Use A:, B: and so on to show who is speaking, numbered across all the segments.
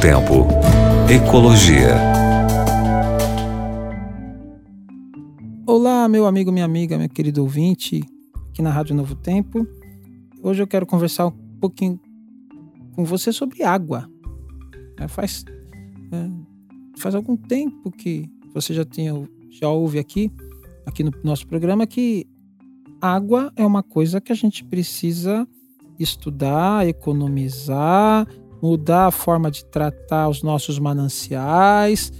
A: Tempo. Ecologia.
B: Olá, meu amigo, minha amiga, meu querido ouvinte, aqui na Rádio Novo Tempo. Hoje eu quero conversar um pouquinho com você sobre água. É, faz, é, faz algum tempo que você já, tinha, já ouve aqui, aqui no nosso programa, que água é uma coisa que a gente precisa estudar, economizar, mudar a forma de tratar os nossos mananciais,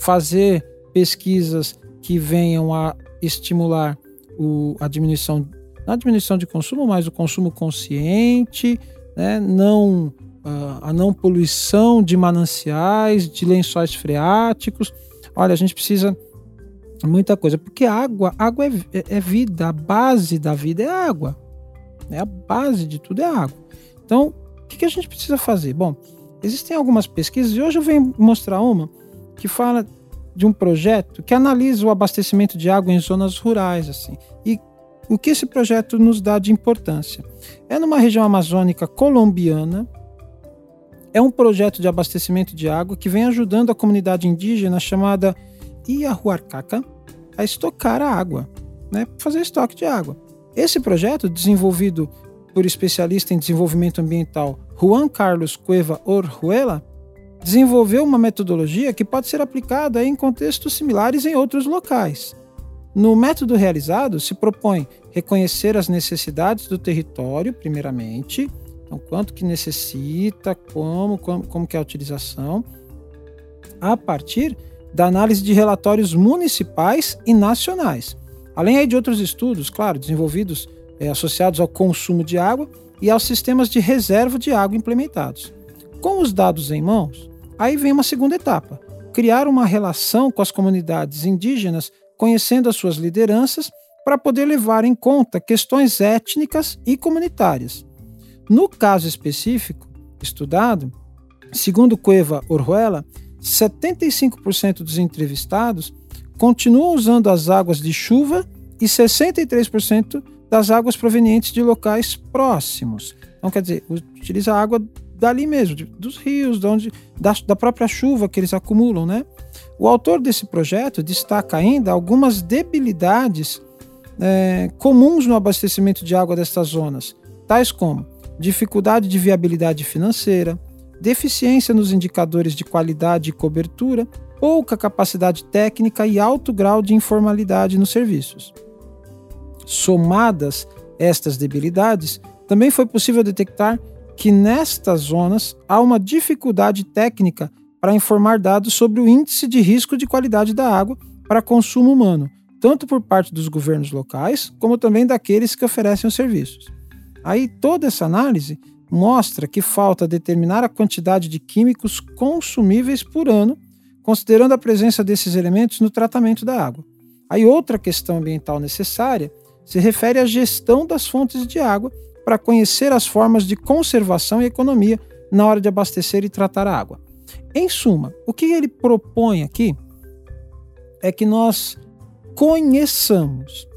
B: fazer pesquisas que venham a estimular o, a diminuição, não a diminuição de consumo, mas o consumo consciente, né? não, a, a não poluição de mananciais, de lençóis freáticos. Olha, a gente precisa muita coisa, porque água, água é, é, é vida, a base da vida é água. Né? A base de tudo é água. Então, o que, a gente precisa fazer? Bom, existem algumas pesquisas e hoje eu venho mostrar uma que fala de um projeto que analisa o abastecimento de água em zonas rurais, assim. E o que esse projeto nos dá de importância? É numa região amazônica colombiana. É um projeto de abastecimento de água que vem ajudando a comunidade indígena chamada Iahuarcaca a estocar a água, né, fazer estoque de água. Esse projeto, desenvolvido por especialista em desenvolvimento ambiental Juan Carlos Cueva Orjuela, desenvolveu uma metodologia que pode ser aplicada em contextos similares em outros locais. No método realizado, se propõe reconhecer as necessidades do território, primeiramente, então quanto que necessita, como, como, como que é a utilização, a partir da análise de relatórios municipais e nacionais, além de outros estudos, claro, desenvolvidos é, associados ao consumo de água e aos sistemas de reserva de água implementados. Com os dados em mãos, aí vem uma segunda etapa: criar uma relação com as comunidades indígenas, conhecendo as suas lideranças, para poder levar em conta questões étnicas e comunitárias. No caso específico estudado, segundo Cueva Orjuela, 75% dos entrevistados continuam usando as águas de chuva e 63% das águas provenientes de locais próximos. Então, quer dizer, utiliza a água dali mesmo, dos rios, de onde, da, da própria chuva que eles acumulam, né? O autor desse projeto destaca ainda algumas debilidades é, comuns no abastecimento de água destas zonas, tais como dificuldade de viabilidade financeira, deficiência nos indicadores de qualidade e cobertura, pouca capacidade técnica e alto grau de informalidade nos serviços. Somadas estas debilidades, também foi possível detectar que nestas zonas há uma dificuldade técnica para informar dados sobre o índice de risco de qualidade da água para consumo humano, tanto por parte dos governos locais, como também daqueles que oferecem os serviços. Aí toda essa análise mostra que falta determinar a quantidade de químicos consumíveis por ano, considerando a presença desses elementos no tratamento da água. Aí outra questão ambiental necessária se refere à gestão das fontes de água para conhecer as formas de conservação e economia na hora de abastecer e tratar a água. Em suma, o que ele propõe aqui é que nós conheçamos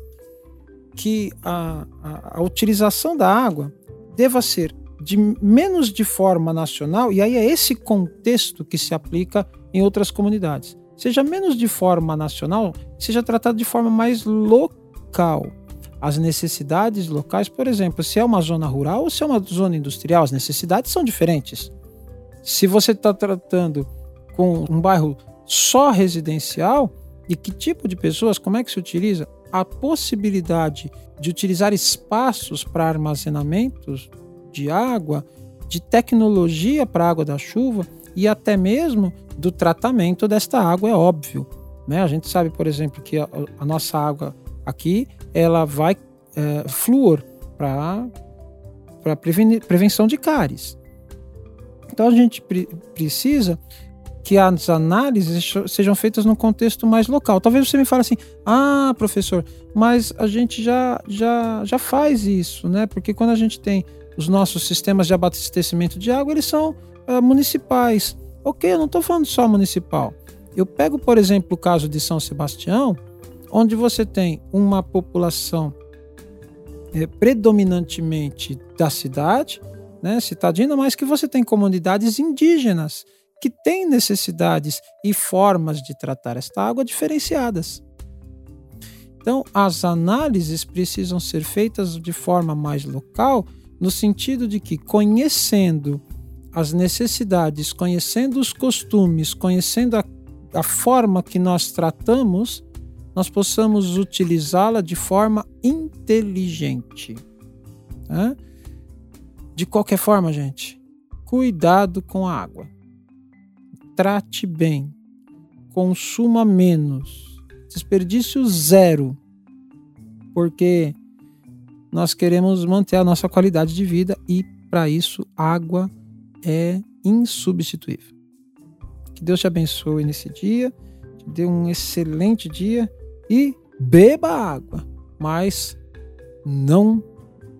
B: que a, a, a utilização da água deva ser de menos de forma nacional, e aí é esse contexto que se aplica em outras comunidades. Seja menos de forma nacional, seja tratado de forma mais local as necessidades locais, por exemplo, se é uma zona rural ou se é uma zona industrial, as necessidades são diferentes. Se você está tratando com um bairro só residencial, e que tipo de pessoas, como é que se utiliza? A possibilidade de utilizar espaços para armazenamentos de água, de tecnologia para água da chuva e até mesmo do tratamento desta água, é óbvio. Né? A gente sabe, por exemplo, que a, a nossa água aqui ela vai é, flúor para prevenção de cáries. Então a gente pre precisa que as análises sejam feitas num contexto mais local. Talvez você me fale assim: "Ah, professor, mas a gente já já já faz isso, né? Porque quando a gente tem os nossos sistemas de abastecimento de água, eles são é, municipais. Ok, eu não estou falando só municipal. Eu pego, por exemplo, o caso de São Sebastião, onde você tem uma população é, predominantemente da cidade, né, citadina, mas que você tem comunidades indígenas que tem necessidades e formas de tratar esta água diferenciadas. Então, as análises precisam ser feitas de forma mais local, no sentido de que, conhecendo as necessidades, conhecendo os costumes, conhecendo a, a forma que nós tratamos, nós possamos utilizá-la de forma inteligente. Né? De qualquer forma, gente, cuidado com a água. Trate bem, consuma menos, desperdício zero, porque nós queremos manter a nossa qualidade de vida e, para isso, água é insubstituível. Que Deus te abençoe nesse dia, te dê um excelente dia e beba água, mas não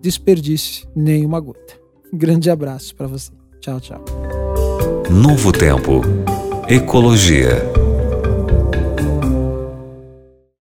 B: desperdice nenhuma gota. grande abraço para você. Tchau, tchau.
A: Novo Tempo. Ecologia.